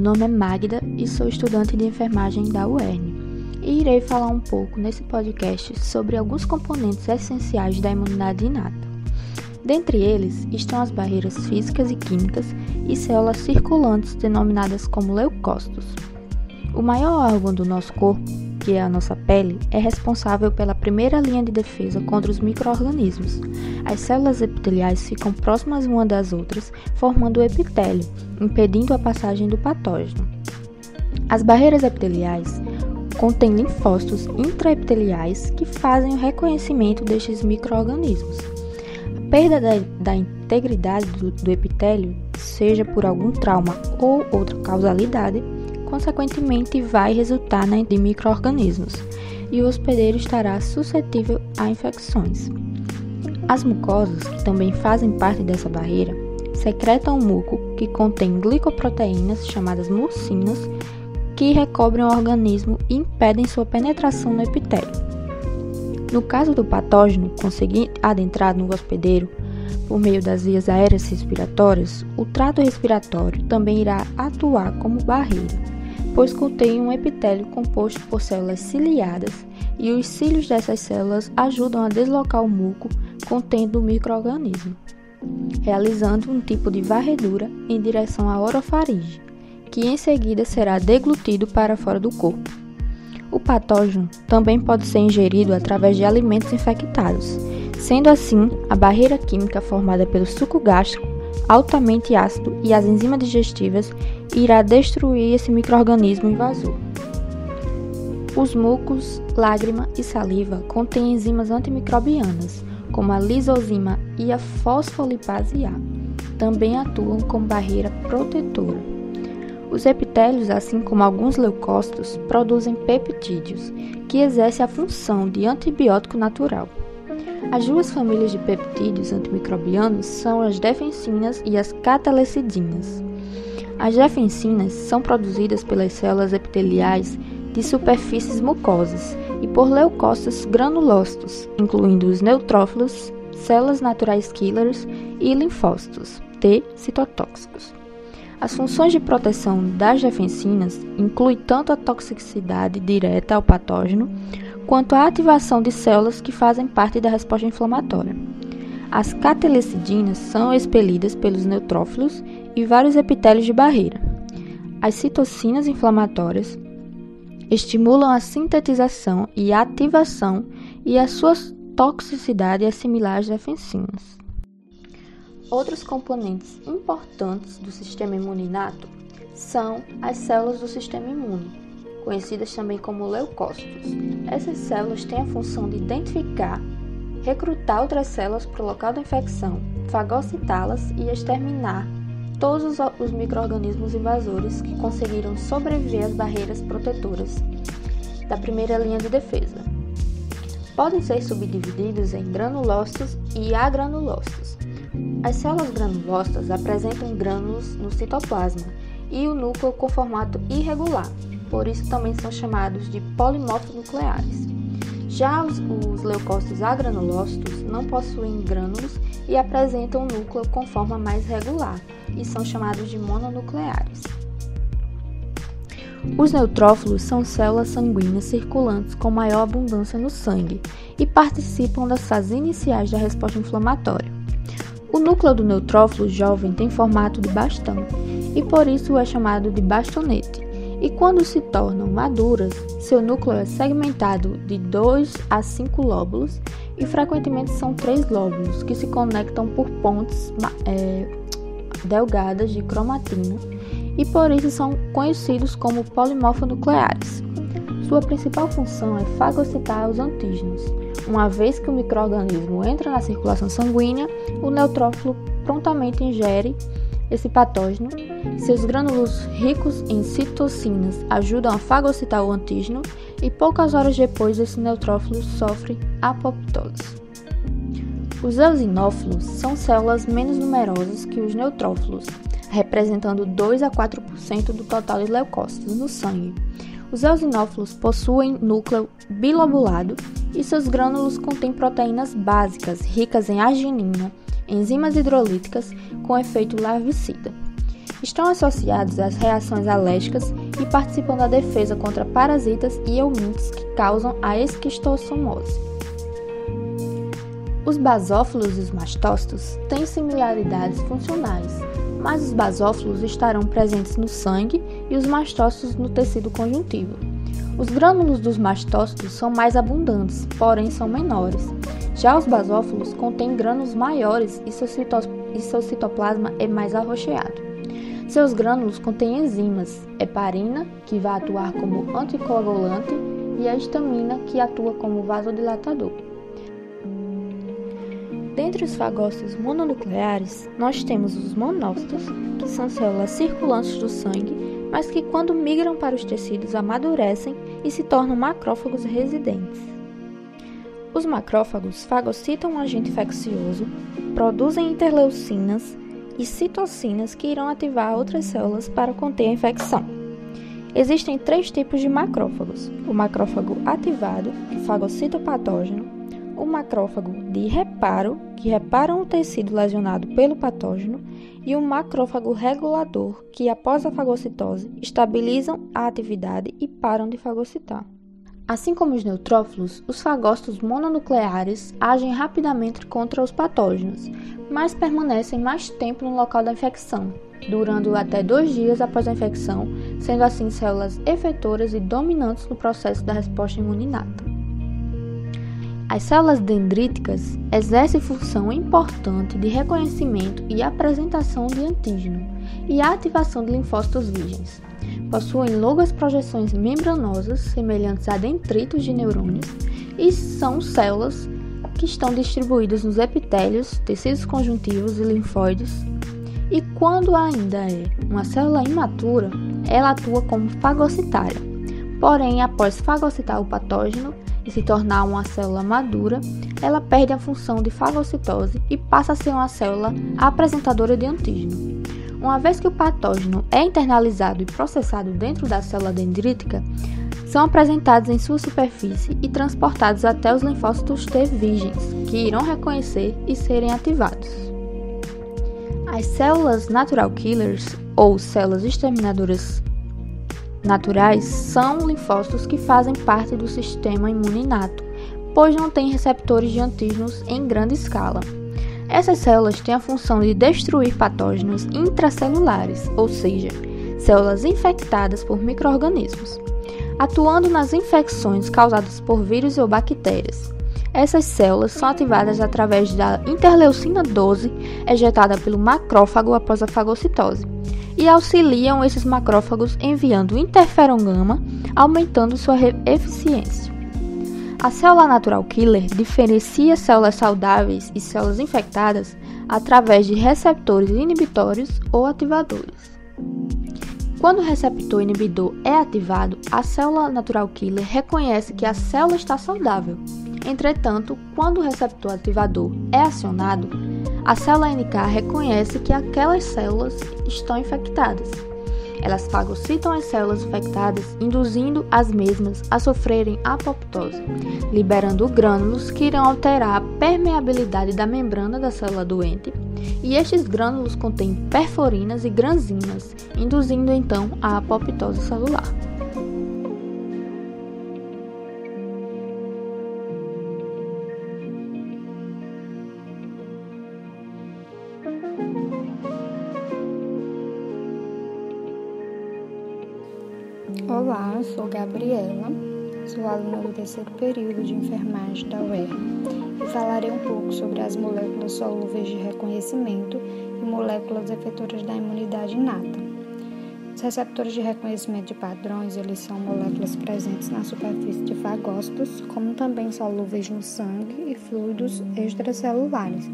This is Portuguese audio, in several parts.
nome é Magda e sou estudante de enfermagem da UERN. E irei falar um pouco nesse podcast sobre alguns componentes essenciais da imunidade inata. Dentre eles estão as barreiras físicas e químicas e células circulantes denominadas como leucócitos. O maior órgão do nosso corpo, que é a nossa pele, é responsável pela primeira linha de defesa contra os microorganismos. As células epiteliais ficam próximas uma das outras, formando o epitélio, impedindo a passagem do patógeno. As barreiras epiteliais contêm linfócitos intraepiteliais que fazem o reconhecimento destes microorganismos. A perda da, da integridade do, do epitélio, seja por algum trauma ou outra causalidade, consequentemente vai resultar na de microorganismos e o hospedeiro estará suscetível a infecções. As mucosas, que também fazem parte dessa barreira, secretam um muco que contém glicoproteínas chamadas mucinas que recobrem o organismo e impedem sua penetração no epitélio. No caso do patógeno conseguir adentrar no hospedeiro por meio das vias aéreas respiratórias, o trato respiratório também irá atuar como barreira pois contém um epitélio composto por células ciliadas e os cílios dessas células ajudam a deslocar o muco contendo o microorganismo, realizando um tipo de varredura em direção à orofaringe, que em seguida será deglutido para fora do corpo. O patógeno também pode ser ingerido através de alimentos infectados, sendo assim a barreira química formada pelo suco gástrico altamente ácido e as enzimas digestivas irá destruir esse microorganismo invasor. Os mucos, lágrima e saliva contêm enzimas antimicrobianas, como a lisozima e a fosfolipase A. Também atuam como barreira protetora. Os epitélios, assim como alguns leucócitos, produzem peptídeos, que exercem a função de antibiótico natural. As duas famílias de peptídeos antimicrobianos são as defensinas e as catalecidinas. As defensinas são produzidas pelas células epiteliais de superfícies mucosas e por leucócitos granulócitos, incluindo os neutrófilos, células naturais killers e linfócitos T citotóxicos. As funções de proteção das defensinas incluem tanto a toxicidade direta ao patógeno quanto à ativação de células que fazem parte da resposta inflamatória. As catelecidinas são expelidas pelos neutrófilos e vários epitélios de barreira. As citocinas inflamatórias estimulam a sintetização e a ativação e a sua toxicidade é similar às defensinas. Outros componentes importantes do sistema imuninato são as células do sistema imune, conhecidas também como leucócitos. Essas células têm a função de identificar, recrutar outras células para o local da infecção, fagocitá-las e exterminar todos os micro-organismos invasores que conseguiram sobreviver às barreiras protetoras da primeira linha de defesa. Podem ser subdivididos em granulócitos e agranulócitos. As células granulócitas apresentam grânulos no citoplasma e o núcleo com formato irregular, por isso também são chamados de polimorfos nucleares. Já os, os leucócitos agranulócitos não possuem grânulos e apresentam núcleo com forma mais regular e são chamados de mononucleares. Os neutrófilos são células sanguíneas circulantes com maior abundância no sangue e participam das fases iniciais da resposta inflamatória. O núcleo do neutrófilo jovem tem formato de bastão e por isso é chamado de bastonete quando se tornam maduras, seu núcleo é segmentado de 2 a 5 lóbulos e frequentemente são três lóbulos que se conectam por pontes é, delgadas de cromatina e por isso são conhecidos como polimorfonucleares. Sua principal função é fagocitar os antígenos. Uma vez que o microorganismo entra na circulação sanguínea, o neutrófilo prontamente ingere esse patógeno, seus grânulos ricos em citocinas ajudam a fagocitar o antígeno e poucas horas depois esse neutrófilo sofre apoptose. Os eosinófilos são células menos numerosas que os neutrófilos, representando 2 a 4% do total de leucócitos no sangue. Os eosinófilos possuem núcleo bilobulado e seus grânulos contêm proteínas básicas ricas em arginina, enzimas hidrolíticas com efeito larvicida. Estão associados às reações alérgicas e participam da defesa contra parasitas e eumintes que causam a esquistossomose. Os basófilos e os mastócitos têm similaridades funcionais, mas os basófilos estarão presentes no sangue e os mastócitos no tecido conjuntivo. Os grânulos dos mastócitos são mais abundantes, porém são menores. Já os basófilos contêm grânulos maiores e seu citoplasma é mais arroxeado. Seus grânulos contêm enzimas, heparina, que vai atuar como anticoagulante, e a histamina, que atua como vasodilatador. Dentre os fagócitos mononucleares, nós temos os monócitos, que são células circulantes do sangue, mas que quando migram para os tecidos amadurecem e se tornam macrófagos residentes. Os macrófagos fagocitam um agente infeccioso, produzem interleucinas e citocinas que irão ativar outras células para conter a infecção. Existem três tipos de macrófagos: o macrófago ativado, que fagocita o patógeno, o macrófago de reparo, que reparam o tecido lesionado pelo patógeno, e o macrófago regulador, que após a fagocitose estabilizam a atividade e param de fagocitar. Assim como os neutrófilos, os fagócitos mononucleares agem rapidamente contra os patógenos, mas permanecem mais tempo no local da infecção, durando até dois dias após a infecção, sendo assim células efetoras e dominantes no processo da resposta imunidade. As células dendríticas exercem função importante de reconhecimento e apresentação de antígeno e a ativação de linfócitos virgens. Possuem longas projeções membranosas semelhantes a dendritos de neurônios e são células que estão distribuídas nos epitélios, tecidos conjuntivos e linfóides. E quando ainda é uma célula imatura, ela atua como fagocitária. Porém, após fagocitar o patógeno, e se tornar uma célula madura, ela perde a função de fagocitose e passa a ser uma célula apresentadora de antígeno. Uma vez que o patógeno é internalizado e processado dentro da célula dendrítica, são apresentados em sua superfície e transportados até os linfócitos T virgens, que irão reconhecer e serem ativados. As células natural killers, ou células exterminadoras naturais são linfócitos que fazem parte do sistema imune inato, pois não têm receptores de antígenos em grande escala. Essas células têm a função de destruir patógenos intracelulares, ou seja, células infectadas por microorganismos, atuando nas infecções causadas por vírus ou bactérias. Essas células são ativadas através da interleucina 12, ejetada pelo macrófago após a fagocitose e auxiliam esses macrófagos enviando interferon gama, aumentando sua eficiência. A célula natural killer diferencia células saudáveis e células infectadas através de receptores inibitórios ou ativadores. Quando o receptor inibidor é ativado, a célula natural killer reconhece que a célula está saudável. Entretanto, quando o receptor ativador é acionado, a célula NK reconhece que aquelas células estão infectadas. Elas fagocitam as células infectadas, induzindo as mesmas a sofrerem apoptose, liberando grânulos que irão alterar a permeabilidade da membrana da célula doente, e estes grânulos contêm perforinas e granzinas, induzindo então a apoptose celular. Olá, sou Gabriela, sou aluna do terceiro período de enfermagem da UER e falarei um pouco sobre as moléculas solúveis de reconhecimento e moléculas efetoras da imunidade inata. Os receptores de reconhecimento de padrões, eles são moléculas presentes na superfície de fagócitos, como também solúveis no sangue e fluidos extracelulares,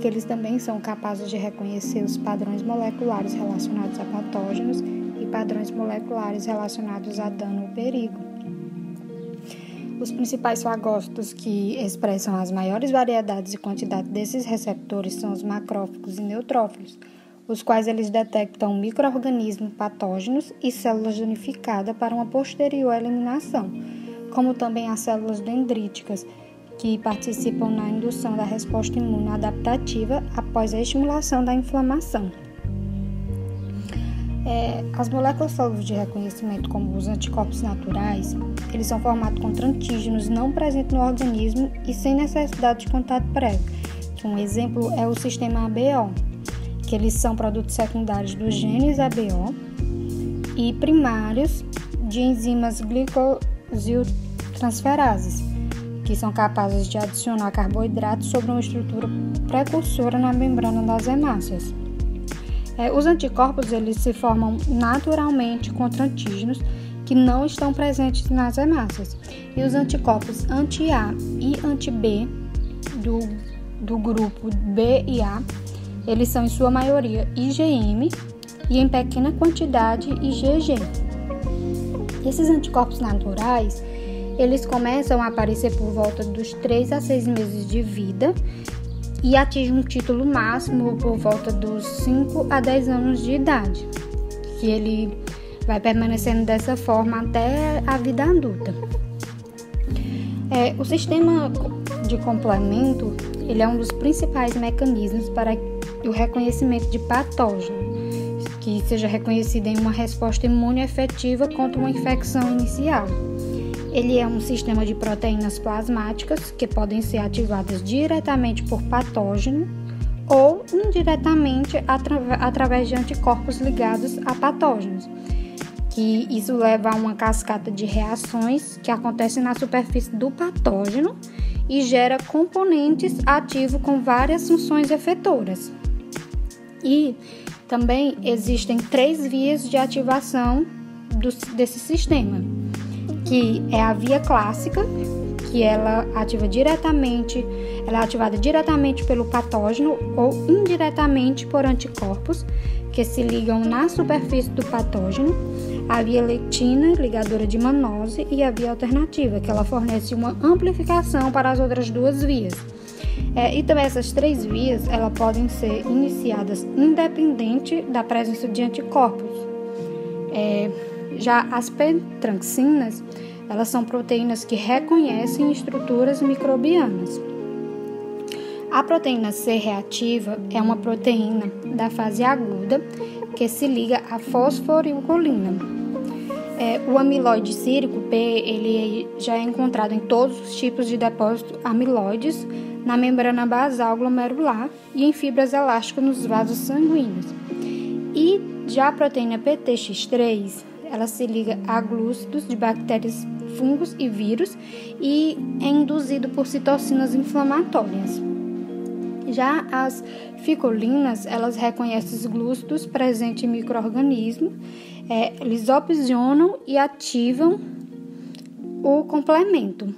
que eles também são capazes de reconhecer os padrões moleculares relacionados a patógenos padrões moleculares relacionados a dano ou perigo. Os principais fagócitos que expressam as maiores variedades e quantidade desses receptores são os macrófagos e neutrófilos, os quais eles detectam microorganismos patógenos e células unificadas para uma posterior eliminação, como também as células dendríticas, que participam na indução da resposta imune adaptativa após a estimulação da inflamação. É, as moléculas sólidas de reconhecimento, como os anticorpos naturais, eles são formados contra antígenos não presentes no organismo e sem necessidade de contato prévio. Um exemplo é o sistema ABO, que eles são produtos secundários dos genes ABO e primários de enzimas glicosiltransferases, que são capazes de adicionar carboidratos sobre uma estrutura precursora na membrana das hemácias. É, os anticorpos eles se formam naturalmente contra antígenos que não estão presentes nas hemácias. E os anticorpos anti-A e anti-B do, do grupo B e A, eles são em sua maioria IgM e em pequena quantidade IgG. Esses anticorpos naturais, eles começam a aparecer por volta dos 3 a 6 meses de vida e atinge um título máximo por volta dos 5 a 10 anos de idade, que ele vai permanecendo dessa forma até a vida adulta. É, o sistema de complemento ele é um dos principais mecanismos para o reconhecimento de patógeno, que seja reconhecido em uma resposta imune efetiva contra uma infecção inicial. Ele é um sistema de proteínas plasmáticas que podem ser ativadas diretamente por patógeno ou indiretamente atra através de anticorpos ligados a patógenos, que isso leva a uma cascata de reações que acontecem na superfície do patógeno e gera componentes ativos com várias funções efetoras. E também existem três vias de ativação do, desse sistema que é a via clássica, que ela ativa diretamente, ela é ativada diretamente pelo patógeno ou indiretamente por anticorpos que se ligam na superfície do patógeno, a via lectina, ligadora de manose, e a via alternativa, que ela fornece uma amplificação para as outras duas vias. É, e também essas três vias, elas podem ser iniciadas independente da presença de anticorpos. É, já as pentranxinas, elas são proteínas que reconhecem estruturas microbianas. A proteína C reativa é uma proteína da fase aguda que se liga à fosforilcolina. É, o amiloide círico P ele já é encontrado em todos os tipos de depósitos amiloides na membrana basal glomerular e em fibras elásticas nos vasos sanguíneos. E já a proteína PTX3 ela se liga a glúcidos de bactérias, fungos e vírus e é induzido por citocinas inflamatórias. Já as ficolinas, elas reconhecem os glúcidos presentes em microorganismo, é, eles e ativam o complemento.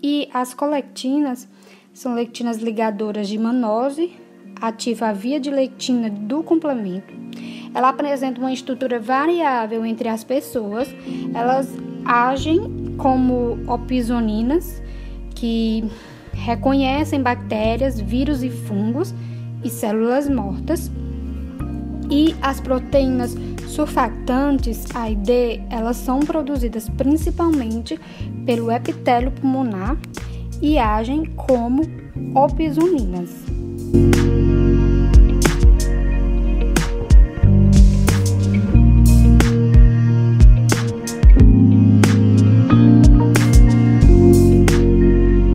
E as colectinas são lectinas ligadoras de manose, ativa a via de lectina do complemento ela apresenta uma estrutura variável entre as pessoas. Elas agem como opsoninas que reconhecem bactérias, vírus e fungos e células mortas. E as proteínas surfactantes A e D, elas são produzidas principalmente pelo epitélio pulmonar e agem como opsoninas.